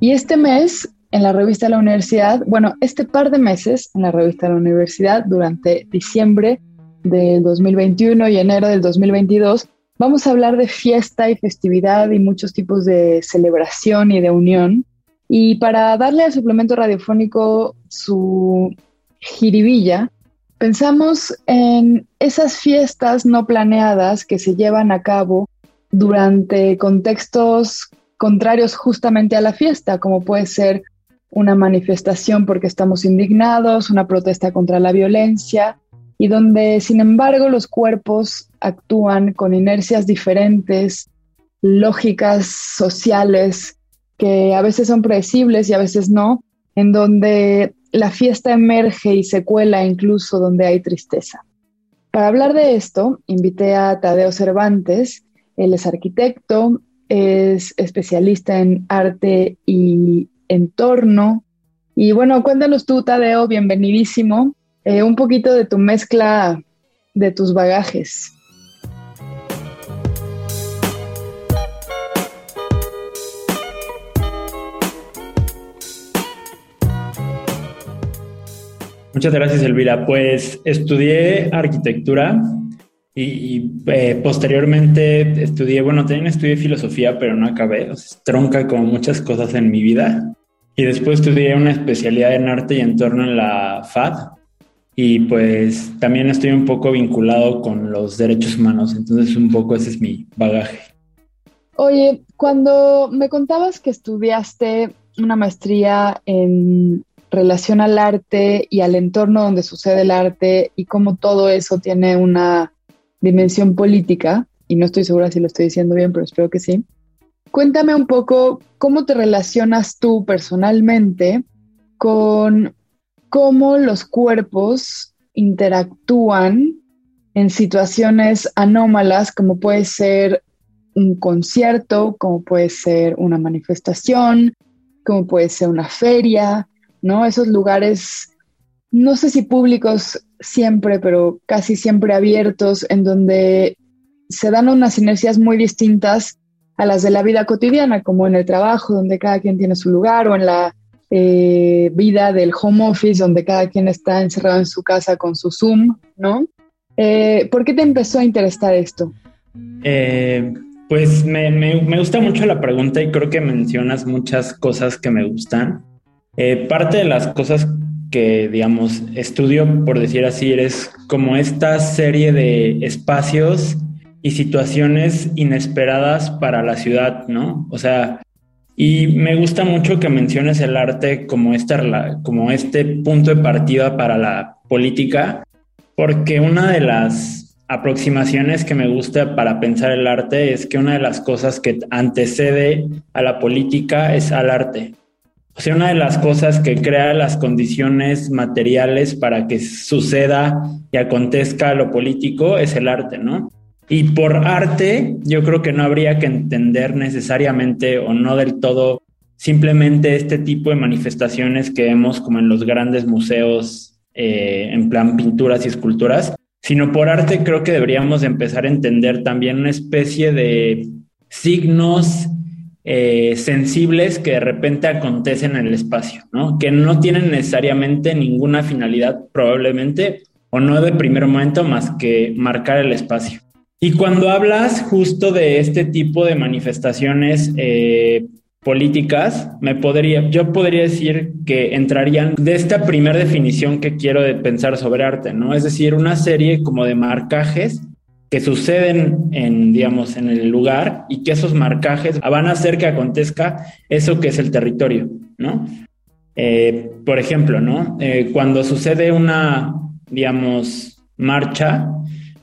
y este mes en la revista de la universidad, bueno, este par de meses en la revista de la universidad, durante diciembre del 2021 y enero del 2022, vamos a hablar de fiesta y festividad y muchos tipos de celebración y de unión. Y para darle al suplemento radiofónico su jiribilla, pensamos en esas fiestas no planeadas que se llevan a cabo durante contextos contrarios justamente a la fiesta, como puede ser una manifestación porque estamos indignados, una protesta contra la violencia, y donde sin embargo los cuerpos actúan con inercias diferentes, lógicas sociales, que a veces son predecibles y a veces no, en donde la fiesta emerge y se cuela incluso donde hay tristeza. Para hablar de esto, invité a Tadeo Cervantes, él es arquitecto, es especialista en arte y entorno. Y bueno, cuéntanos tú, Tadeo, bienvenidísimo, eh, un poquito de tu mezcla de tus bagajes. Muchas gracias, Elvira. Pues estudié arquitectura y, eh, posteriormente estudié, bueno, también estudié filosofía, pero no acabé, o sea, tronca como muchas cosas en mi vida. Y después estudié una especialidad en arte y entorno en la FAD. Y pues también estoy un poco vinculado con los derechos humanos, entonces un poco ese es mi bagaje. Oye, cuando me contabas que estudiaste una maestría en relación al arte y al entorno donde sucede el arte y cómo todo eso tiene una dimensión política, y no estoy segura si lo estoy diciendo bien, pero espero que sí. Cuéntame un poco cómo te relacionas tú personalmente con cómo los cuerpos interactúan en situaciones anómalas, como puede ser un concierto, como puede ser una manifestación, como puede ser una feria, ¿no? Esos lugares, no sé si públicos siempre, pero casi siempre abiertos, en donde se dan unas inercias muy distintas a las de la vida cotidiana, como en el trabajo, donde cada quien tiene su lugar, o en la eh, vida del home office, donde cada quien está encerrado en su casa con su Zoom, ¿no? Eh, ¿Por qué te empezó a interesar esto? Eh, pues me, me, gusta mucho la pregunta y creo que mencionas muchas cosas que me gustan. parte de las cosas que, digamos, estudio, por decir así, eres como esta serie de espacios y situaciones inesperadas para la ciudad, ¿no? O sea, y me gusta mucho que menciones el arte como, esta, como este punto de partida para la política, porque una de las aproximaciones que me gusta para pensar el arte es que una de las cosas que antecede a la política es al arte. O sea, una de las cosas que crea las condiciones materiales para que suceda y acontezca lo político es el arte, ¿no? Y por arte, yo creo que no habría que entender necesariamente o no del todo simplemente este tipo de manifestaciones que vemos como en los grandes museos, eh, en plan pinturas y esculturas, sino por arte creo que deberíamos empezar a entender también una especie de signos eh, sensibles que de repente acontecen en el espacio, ¿no? Que no tienen necesariamente ninguna finalidad, probablemente, o no de primer momento, más que marcar el espacio. Y cuando hablas justo de este tipo de manifestaciones eh, políticas, me podría, yo podría decir que entrarían de esta primera definición que quiero de pensar sobre arte, ¿no? Es decir, una serie como de marcajes que suceden en, digamos, en el lugar y que esos marcajes van a hacer que acontezca eso que es el territorio, ¿no? Eh, por ejemplo, ¿no? Eh, cuando sucede una, digamos, marcha,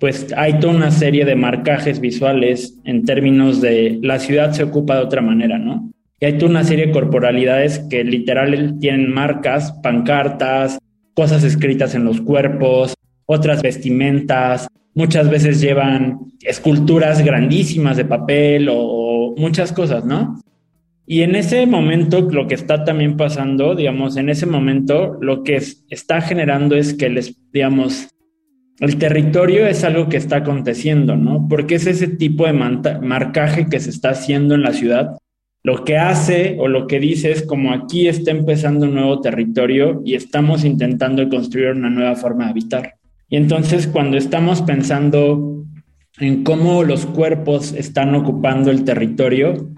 pues hay toda una serie de marcajes visuales en términos de la ciudad se ocupa de otra manera, ¿no? Y hay toda una serie de corporalidades que literal tienen marcas, pancartas, cosas escritas en los cuerpos, otras vestimentas, muchas veces llevan esculturas grandísimas de papel o, muchas cosas, ¿no? Y en ese momento lo que está también pasando, digamos, en ese momento lo que está generando es que les, digamos, el territorio es algo que está aconteciendo, ¿no? Porque es ese tipo de marcaje que se está haciendo en la ciudad. Lo que hace o lo que dice es como aquí está empezando un nuevo territorio y estamos intentando construir una nueva forma de habitar. Y entonces cuando estamos pensando en cómo los cuerpos están ocupando el territorio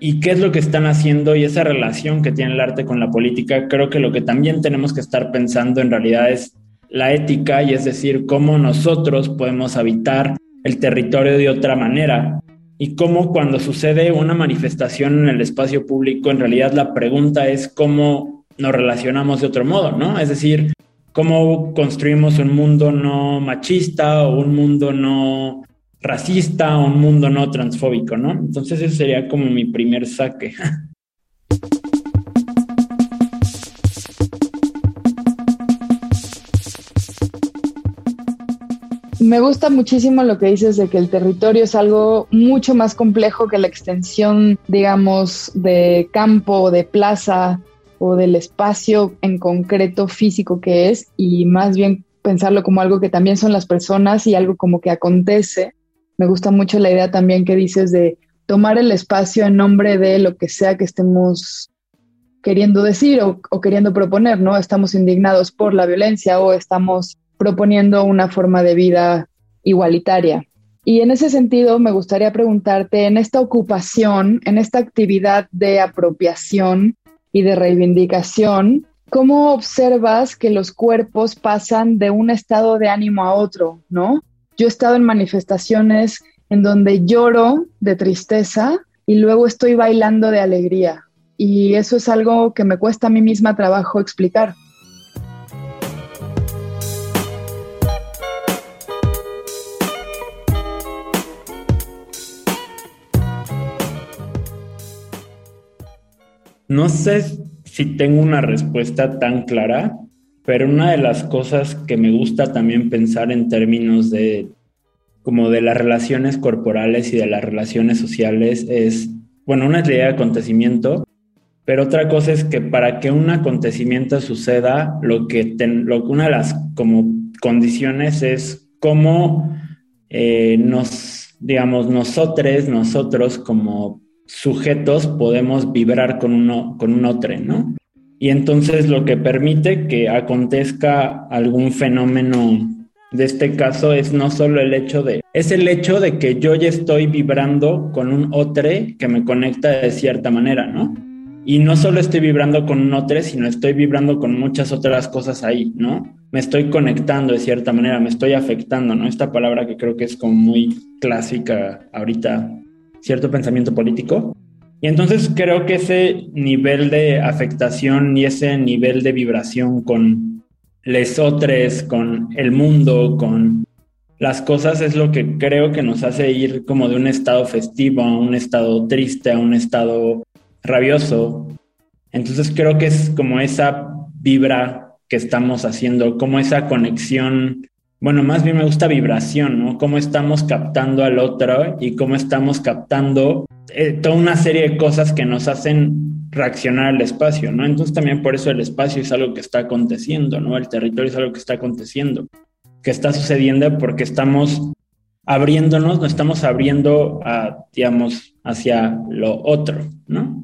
y qué es lo que están haciendo y esa relación que tiene el arte con la política, creo que lo que también tenemos que estar pensando en realidad es la ética y es decir, cómo nosotros podemos habitar el territorio de otra manera y cómo cuando sucede una manifestación en el espacio público, en realidad la pregunta es cómo nos relacionamos de otro modo, ¿no? Es decir, cómo construimos un mundo no machista o un mundo no racista o un mundo no transfóbico, ¿no? Entonces ese sería como mi primer saque. Me gusta muchísimo lo que dices de que el territorio es algo mucho más complejo que la extensión, digamos, de campo, de plaza, o del espacio en concreto físico que es y más bien pensarlo como algo que también son las personas y algo como que acontece. Me gusta mucho la idea también que dices de tomar el espacio en nombre de lo que sea que estemos queriendo decir o, queriendo proponer, ¿no? Estamos indignados por la violencia o estamos proponiendo una forma de vida igualitaria. Y en ese sentido, me gustaría preguntarte, en esta ocupación, en esta actividad de apropiación, y de reivindicación, ¿cómo observas que los cuerpos pasan de un estado de ánimo a otro, no? Yo he estado en manifestaciones en donde lloro de tristeza y luego estoy bailando de alegría. Y eso es algo que me cuesta a mí misma trabajo explicar. No sé si tengo una respuesta tan clara, pero una de las cosas que me gusta también pensar en términos de como de las relaciones corporales y de las relaciones sociales es, bueno, una es la idea de acontecimiento, pero otra cosa es que para que un acontecimiento suceda, lo que, lo, una de las como condiciones es cómo eh, nos, digamos, nosotros, nosotros como sujetos podemos vibrar con, uno, con un otro, ¿no? Y entonces lo que permite que acontezca algún fenómeno de este caso es no solo el hecho de, es el hecho de que yo ya estoy vibrando con un otro que me conecta de cierta manera, ¿no? Y no solo estoy vibrando con un otro, sino estoy vibrando con muchas otras cosas ahí, ¿no? Me estoy conectando de cierta manera, me estoy afectando, ¿no? Esta palabra que creo que es como muy clásica ahorita cierto pensamiento político. Y entonces creo que ese nivel de afectación y ese nivel de vibración con lesotres, con el mundo, con las cosas es lo que creo que nos hace ir como de un estado festivo a un estado triste, a un estado rabioso. Entonces creo que es como esa vibra que estamos haciendo, como esa conexión bueno, más bien me gusta vibración, ¿no? Cómo estamos captando al otro y cómo estamos captando eh, toda una serie de cosas que nos hacen reaccionar al espacio, ¿no? Entonces también por eso el espacio es algo que está aconteciendo, ¿no? El territorio es algo que está aconteciendo, que está sucediendo porque estamos abriéndonos, nos estamos abriendo digamos, hacia lo otro, ¿no?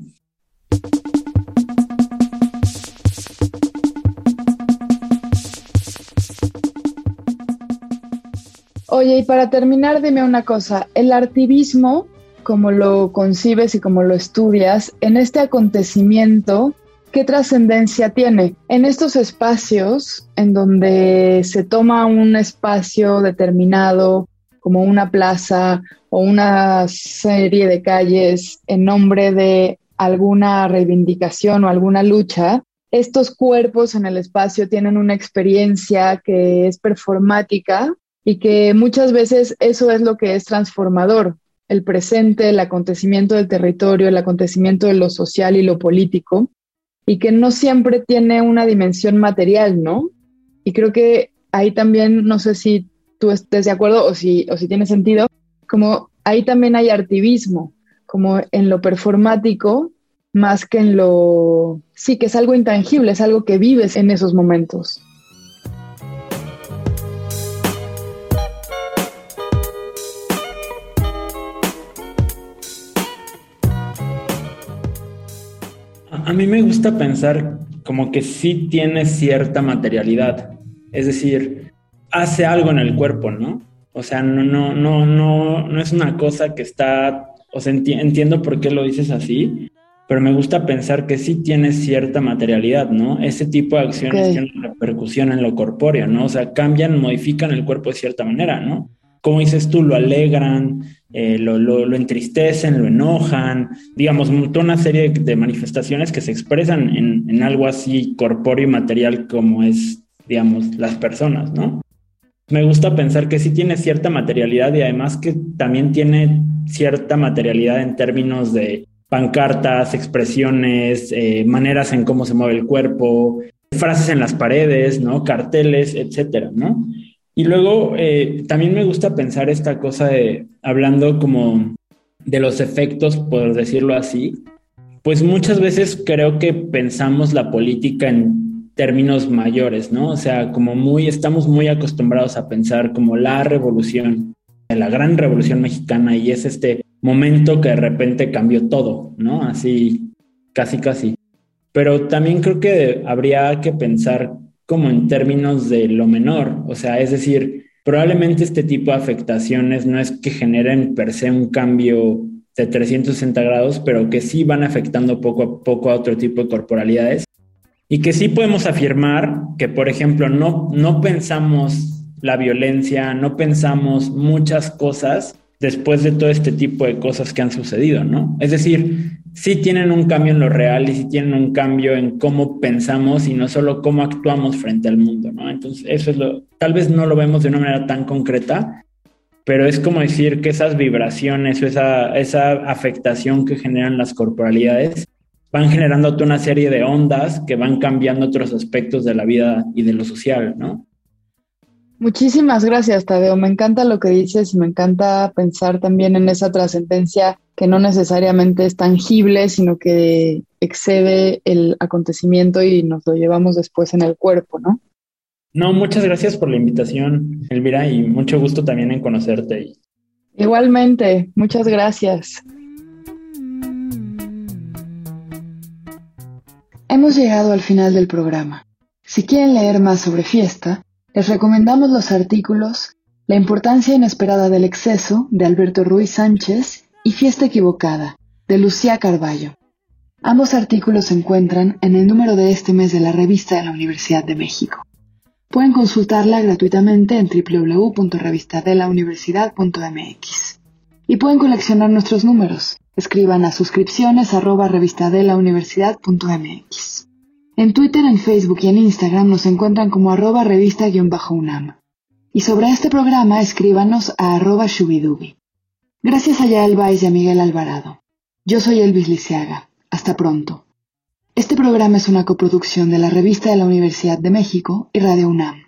Oye, y para terminar, dime una cosa, el artivismo, como lo concibes y como lo estudias, en este acontecimiento, ¿qué trascendencia tiene? En estos espacios en donde se toma un espacio determinado, como una plaza o una serie de calles en nombre de alguna reivindicación o alguna lucha, estos cuerpos en el espacio tienen una experiencia que es performática y que muchas veces eso es lo que es transformador. el presente, el acontecimiento del territorio, el acontecimiento de lo social y lo político, y que no siempre tiene una dimensión material, ¿no? Y creo que ahí también, no sé si tú estés de acuerdo o si, o si tiene sentido, como ahí también hay artivismo, como en lo performático, más que en lo, sí, que es algo intangible, es algo que vives en esos momentos. A mí me gusta pensar como que sí tiene cierta materialidad, es decir, hace algo en el cuerpo, ¿no? O sea, no, no, no, no, no es una cosa que está, o sea, entiendo por qué lo dices así, pero me gusta pensar que sí tiene cierta materialidad, ¿no? Ese tipo de acciones tienen repercusión en lo corpóreo, ¿no? O sea, cambian, modifican el cuerpo de cierta manera, ¿no? Como dices tú, lo alegran, eh, lo, lo, entristecen, lo enojan, digamos, toda una serie de manifestaciones que se expresan en, en, algo así corpóreo y material como es, digamos, las personas, ¿no? Me gusta pensar que sí tiene cierta materialidad y además que también tiene cierta materialidad en términos de pancartas, expresiones, eh, maneras en cómo se mueve el cuerpo, frases en las paredes, ¿no? Carteles, etcétera, ¿no? Y luego eh, también me gusta pensar esta cosa de, hablando como de los efectos, por decirlo así, pues muchas veces creo que pensamos la política en términos mayores, ¿no? O sea, como muy, estamos muy acostumbrados a pensar como la revolución, la gran revolución mexicana y es este momento que de repente cambió todo, ¿no? Así, casi, casi. Pero también creo que habría que pensar como en términos de lo menor, o sea, es decir, probablemente este tipo de afectaciones no es que generen per se un cambio de 360 grados, pero que sí van afectando poco a poco a otro tipo de corporalidades. Y que sí podemos afirmar que, por ejemplo, no, no pensamos la violencia, no pensamos muchas cosas después de todo este tipo de cosas que han sucedido, ¿no? Es decir, sí tienen un cambio en lo real y sí tienen un cambio en cómo pensamos y no solo cómo actuamos frente al mundo, ¿no? Entonces, eso es lo, tal vez no lo vemos de una manera tan concreta, pero es como decir que esas vibraciones o esa, esa afectación que generan las corporalidades van generando toda una serie de ondas que van cambiando otros aspectos de la vida y de lo social, ¿no? Muchísimas gracias, Tadeo. Me encanta lo que dices y me encanta pensar también en esa trascendencia que no necesariamente es tangible, sino que excede el acontecimiento y nos lo llevamos después en el cuerpo, ¿no? No, muchas gracias por la invitación, Elvira, y mucho gusto también en conocerte. Igualmente, muchas gracias. Hemos llegado al final del programa. Si quieren leer más sobre fiesta, les recomendamos los artículos La importancia inesperada del exceso de Alberto Ruiz Sánchez y Fiesta equivocada de Lucía Carballo. Ambos artículos se encuentran en el número de este mes de la revista de la Universidad de México. Pueden consultarla gratuitamente en www.revistadelauniversidad.mx. Y pueden coleccionar nuestros números. Escriban a suscripciones arroba revistadelauniversidad.mx. En Twitter, en Facebook y en Instagram nos encuentran como arroba revista-unam. Y sobre este programa escríbanos a arroba shubidubi. Gracias a Yael Baez y a Miguel Alvarado. Yo soy Elvis Liceaga. Hasta pronto. Este programa es una coproducción de la Revista de la Universidad de México y Radio UNAM.